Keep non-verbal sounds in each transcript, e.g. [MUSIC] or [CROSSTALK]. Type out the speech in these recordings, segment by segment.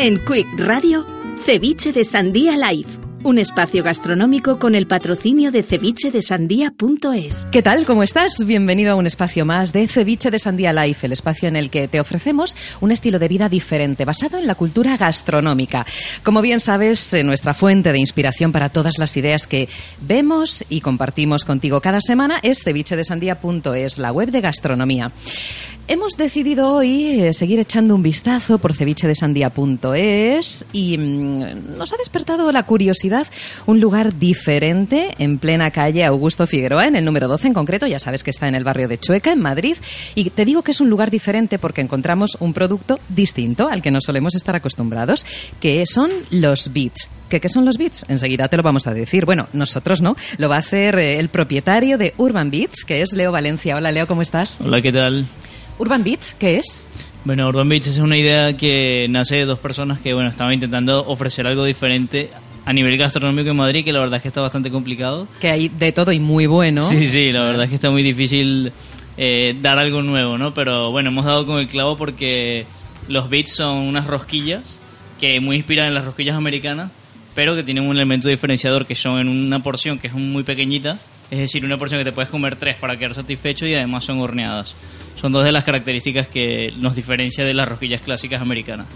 En Quick Radio, Ceviche de Sandía Live. Un espacio gastronómico con el patrocinio de cevichedesandía.es. ¿Qué tal? ¿Cómo estás? Bienvenido a un espacio más de Ceviche de Sandía Life, el espacio en el que te ofrecemos un estilo de vida diferente, basado en la cultura gastronómica. Como bien sabes, eh, nuestra fuente de inspiración para todas las ideas que vemos y compartimos contigo cada semana es cevichedesandía.es, la web de gastronomía. Hemos decidido hoy eh, seguir echando un vistazo por cevichedesandía.es y mm, nos ha despertado la curiosidad un lugar diferente en plena calle Augusto Figueroa, en el número 12 en concreto, ya sabes que está en el barrio de Chueca, en Madrid, y te digo que es un lugar diferente porque encontramos un producto distinto al que no solemos estar acostumbrados, que son los beats. ¿Qué, ¿Qué son los beats? Enseguida te lo vamos a decir. Bueno, nosotros no, lo va a hacer eh, el propietario de Urban Beats, que es Leo Valencia. Hola Leo, ¿cómo estás? Hola, ¿qué tal? Urban Beats, ¿qué es? Bueno, Urban Beats es una idea que nace de dos personas que bueno estaban intentando ofrecer algo diferente a nivel gastronómico en Madrid, que la verdad es que está bastante complicado. Que hay de todo y muy bueno. Sí, sí, la verdad es que está muy difícil eh, dar algo nuevo, ¿no? Pero bueno, hemos dado con el clavo porque los beats son unas rosquillas que muy inspiran en las rosquillas americanas, pero que tienen un elemento diferenciador que son en una porción que es muy pequeñita, es decir, una porción que te puedes comer tres para quedar satisfecho y además son horneadas. Son dos de las características que nos diferencia de las rosquillas clásicas americanas.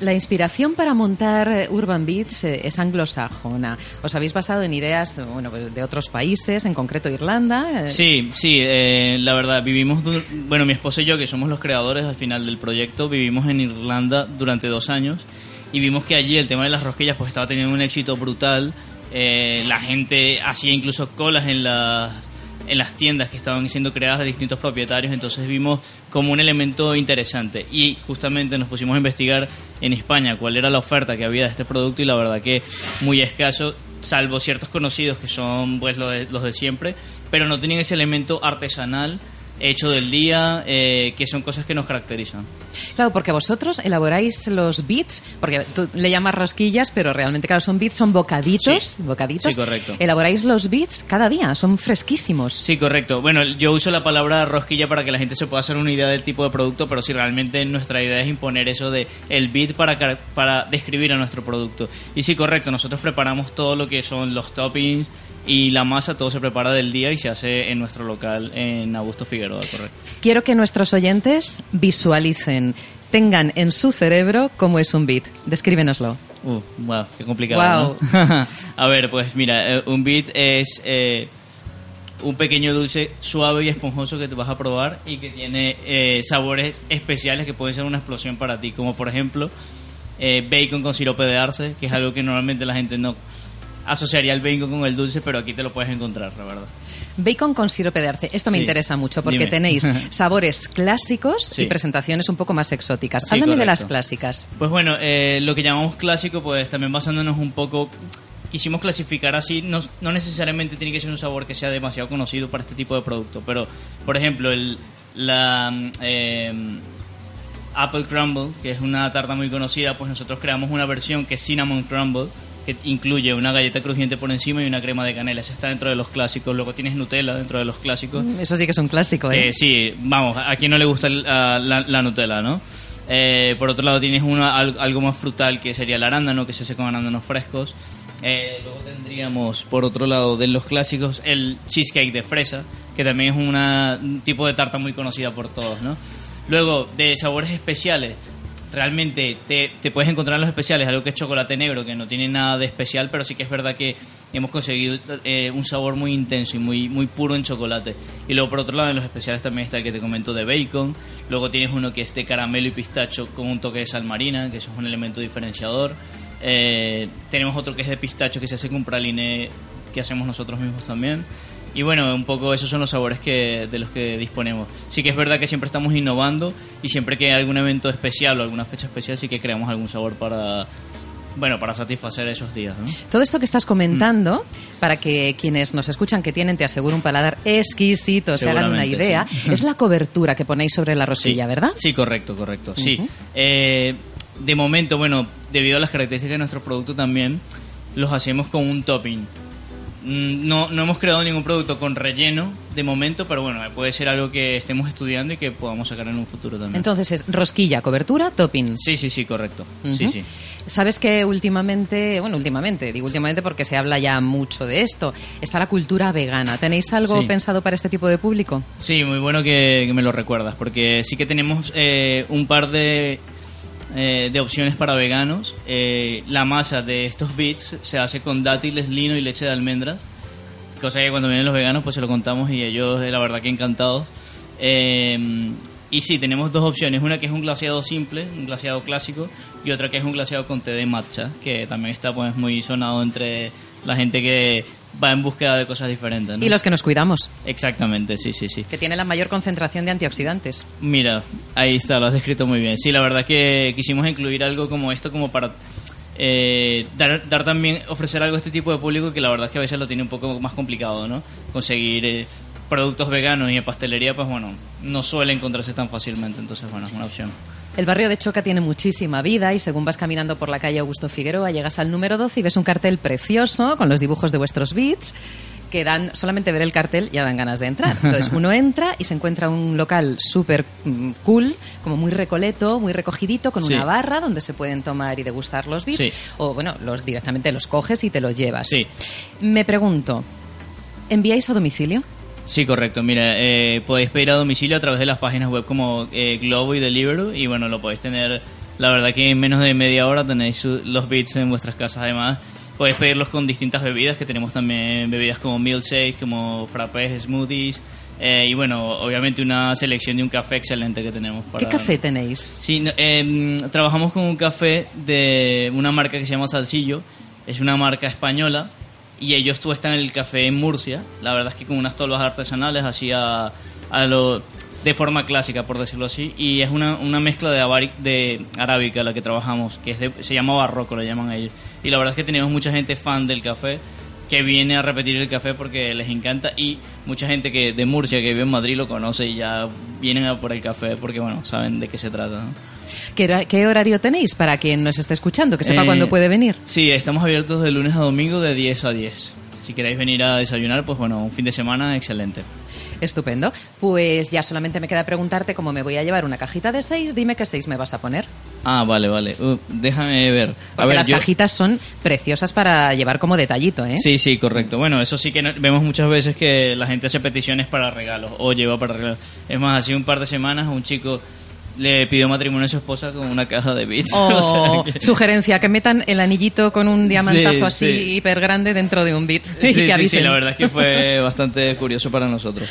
La inspiración para montar eh, Urban Beats eh, es anglosajona. ¿Os habéis basado en ideas bueno, pues, de otros países, en concreto Irlanda? Eh, Sí, sí, eh, la verdad, vivimos, bueno, mi esposa y yo, que somos los creadores al final del proyecto, vivimos en Irlanda durante dos años y vimos que allí el tema de las rosquillas pues estaba teniendo un éxito brutal. Eh, la gente hacía incluso colas en las, en las tiendas que estaban siendo creadas de distintos propietarios, entonces vimos como un elemento interesante. Y justamente nos pusimos a investigar en España cuál era la oferta que había de este producto y la verdad que muy escaso, salvo ciertos conocidos que son pues los de, los de siempre, pero no tenían ese elemento artesanal hecho del día, eh, que son cosas que nos caracterizan. Claro, porque vosotros elaboráis los beats, porque tú le llamas rosquillas, pero realmente, claro, son beats, son bocaditos. Sí. bocaditos. Sí, correcto. Elaboráis los beats cada día, son fresquísimos. Sí, correcto. Bueno, yo uso la palabra rosquilla para que la gente se pueda hacer una idea del tipo de producto, pero si realmente nuestra idea es imponer eso de el beat para, para describir a nuestro producto. Y sí, correcto, nosotros preparamos todo lo que son los toppings y la masa, todo se prepara del día y se hace en nuestro local en Augusto Figueroa, correcto. Quiero que nuestros oyentes visualicen, tengan en su cerebro cómo es un beat. Descríbenoslo. Uh, wow, qué complicado. ¿no? [LAUGHS] a ver, pues mira, eh, un beat es eh, un pequeño dulce suave y esponjoso que te vas a probar y que tiene eh, sabores especiales que pueden ser una explosión para ti, como por ejemplo eh, bacon con sirope de arce, que es algo que normalmente la gente no asociaría el bacon con el dulce, pero aquí te lo puedes encontrar, la verdad. Bacon con sirope de arce. Esto me Sí. interesa mucho porque Dime. tenéis [LAUGHS] sabores clásicos Sí. y presentaciones un poco más exóticas. Sí, Háblame de correcto. las clásicas. Pues bueno, eh, lo que llamamos clásico, pues también basándonos un poco, quisimos clasificar así, no, no necesariamente tiene que ser un sabor que sea demasiado conocido para este tipo de producto, pero por ejemplo, el, la eh, Apple Crumble, que es una tarta muy conocida, pues nosotros creamos una versión que es Cinnamon Crumble, que incluye una galleta crujiente por encima y una crema de canela. Esa está dentro de los clásicos. Luego tienes Nutella dentro de los clásicos. Eso sí que es un clásico, ¿eh? Sí, vamos, a quien no le gusta el- a la, la Nutella, ¿no? Eh, por otro lado tienes una, algo más frutal que sería el arándano, que se hace con arándanos frescos. Eh, luego tendríamos, por otro lado, de los clásicos, el cheesecake de fresa, que también es una- un tipo de tarta muy conocida por todos, ¿no? Luego, de sabores especiales, realmente te, te puedes encontrar en los especiales algo que es chocolate negro, que no tiene nada de especial, pero sí que es verdad que hemos conseguido eh, un sabor muy intenso y muy, muy puro en chocolate. Y luego, por otro lado, en los especiales también está el que te comento de bacon. Luego tienes uno que es de caramelo y pistacho con un toque de sal marina, que eso es un elemento diferenciador. Eh, tenemos otro que es de pistacho que se hace con praline que hacemos nosotros mismos también. Y bueno, un poco esos son los sabores que, de los que disponemos. Sí que es verdad que siempre estamos innovando y siempre que hay algún evento especial o alguna fecha especial sí que creamos algún sabor para, bueno, para satisfacer esos días. ¿no? Todo esto que estás comentando, para que quienes nos escuchan que tienen, te aseguro, un paladar exquisito, se hagan una idea, sí. es la cobertura que ponéis sobre la rosquilla, Sí. ¿verdad? Sí, correcto, correcto. Sí. Ujú. Eh, de momento, bueno, debido a las características de nuestro producto también, los hacemos con un topping. Mm, No, no hemos creado ningún producto con relleno de momento, pero bueno, puede ser algo que estemos estudiando y que podamos sacar en un futuro también. Entonces es rosquilla, cobertura, topping. sí, sí, sí, correcto. Sí, sí. Sabes que últimamente, bueno, últimamente, digo últimamente porque se habla ya mucho de esto, está la cultura vegana. ¿Tenéis algo Sí. pensado para este tipo de público? Sí, muy bueno que, que me lo recuerdas, porque sí que tenemos eh, un par de, eh, de opciones para veganos. Eh, la masa de estos bits se hace con dátiles, lino y leche de almendras, cosa que cuando vienen los veganos pues se lo contamos y ellos eh, la verdad que encantados. Eh, y sí, tenemos dos opciones, una que es un glaseado simple, un glaseado clásico, y otra que es un glaseado con té de matcha, que también está pues muy sonado entre la gente que va en búsqueda de cosas diferentes. ¿no? Y los que nos cuidamos, Exactamente, sí, sí, sí. que tiene la mayor concentración de antioxidantes. Mira, ahí está, lo has descrito muy bien. Sí, la verdad que quisimos incluir algo como esto como para eh, dar, dar también, ofrecer algo a este tipo de público que la verdad es que a veces lo tiene un poco más complicado, ¿no? Conseguir eh, productos veganos y en pastelería, pues bueno, no suele encontrarse tan fácilmente, entonces bueno, es una opción. El barrio de Choca tiene muchísima vida y según vas caminando por la calle Augusto Figueroa llegas al número 12 y ves un cartel precioso con los dibujos de vuestros beats que dan, solamente ver el cartel ya dan ganas de entrar. [LAUGHS] Entonces uno entra y se encuentra un local súper mm, cool, como muy recoleto, muy recogidito, con Sí. una barra donde se pueden tomar y degustar los beats. Sí. O bueno, los directamente los coges y te los llevas. Sí. Me pregunto, ¿enviáis a domicilio? Sí, correcto. Mira, eh, podéis pedir a domicilio a través de las páginas web como eh, Globo y Deliveroo y bueno, lo podéis tener, la verdad que en menos de media hora tenéis su- los bits en vuestras casas. Además, podéis pedirlos con distintas bebidas, que tenemos también bebidas como milkshake, como frappés, smoothies eh, y bueno, obviamente una selección de un café excelente que tenemos. Para... ¿Qué café tenéis? Sí, em, trabajamos con un café de una marca que se llama Salsillo. Es una marca española y ellos tuestan el café en Murcia. La verdad es que con unas tolvas artesanales, así a, lo, de forma clásica, por decirlo así. Y es una, una mezcla de, de arábica la que trabajamos, que es de- se llama barroco, lo llaman ellos. Y la verdad es que tenemos mucha gente fan del café que viene a repetir el café porque les encanta y mucha gente que de Murcia que vive en Madrid lo conoce y ya vienen a por el café porque bueno saben de qué se trata ¿no? ¿Qué, hora- qué horario tenéis para quien nos esté escuchando, que sepa Eh, cuándo puede venir? Sí, estamos abiertos de lunes a domingo de 10 a 10. Si queréis venir a desayunar, pues bueno, un fin de semana excelente. Estupendo. Pues ya solamente me queda preguntarte cómo me voy a llevar una cajita de seis. Dime qué seis me vas a poner. Ah, vale, vale. Uh, déjame ver. A Porque ver, las yo- cajitas son preciosas para llevar como detallito, ¿eh? Sí, sí, correcto. Bueno, eso sí que no- vemos muchas veces que la gente hace peticiones para regalos o lleva para regalos. Es más, hace un par de semanas un chico le pidió matrimonio a su esposa con una caja de bits. O [LAUGHS] O sea que- sugerencia, que metan el anillito con un diamantazo Sí, así sí. hiper grande dentro de un bit. [LAUGHS] Sí, y que sí, la verdad es que fue [LAUGHS] bastante curioso para nosotros.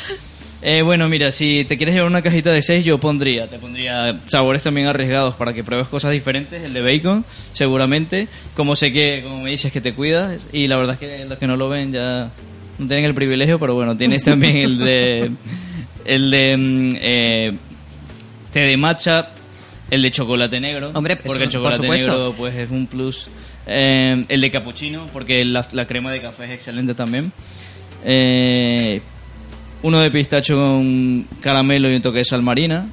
Eh, bueno, mira, si te quieres llevar una cajita de 6, yo pondría, te pondría sabores también arriesgados para que pruebes cosas diferentes, el de bacon, seguramente, como sé que, como me dices, que te cuidas, y la verdad es que los que no lo ven ya no tienen el privilegio, pero bueno, tienes también el de, [LAUGHS] el de mm, eh, té de matcha, el de chocolate negro, Hombre, porque el chocolate negro pues es un plus. Eh, el de cappuccino, porque la, la crema de café es excelente también. Eh, uno de pistacho con caramelo y un toque de sal marina.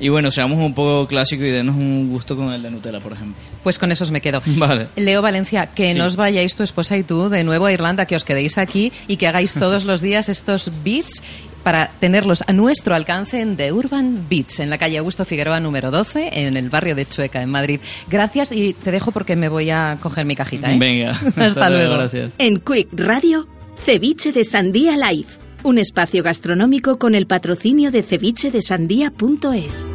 Y bueno, seamos un poco clásicos y denos un gusto con el de Nutella, por ejemplo. Pues con esos me quedo. [LAUGHS] Vale. Leo Valencia, que Sí. no os vayáis tu esposa y tú de nuevo a Irlanda, que os quedéis aquí y que hagáis [LAUGHS] todos los días estos beats para tenerlos a nuestro alcance en The Urban Beats, en la calle Augusto Figueroa número 12, en el barrio de Chueca, en Madrid. Gracias y te dejo porque me voy a coger mi cajita. ¿eh? Venga. [LAUGHS] Hasta luego. Gracias. En Quick Radio, Ceviche de Sandía Live, un espacio gastronómico con el patrocinio de cevichedesandía.es.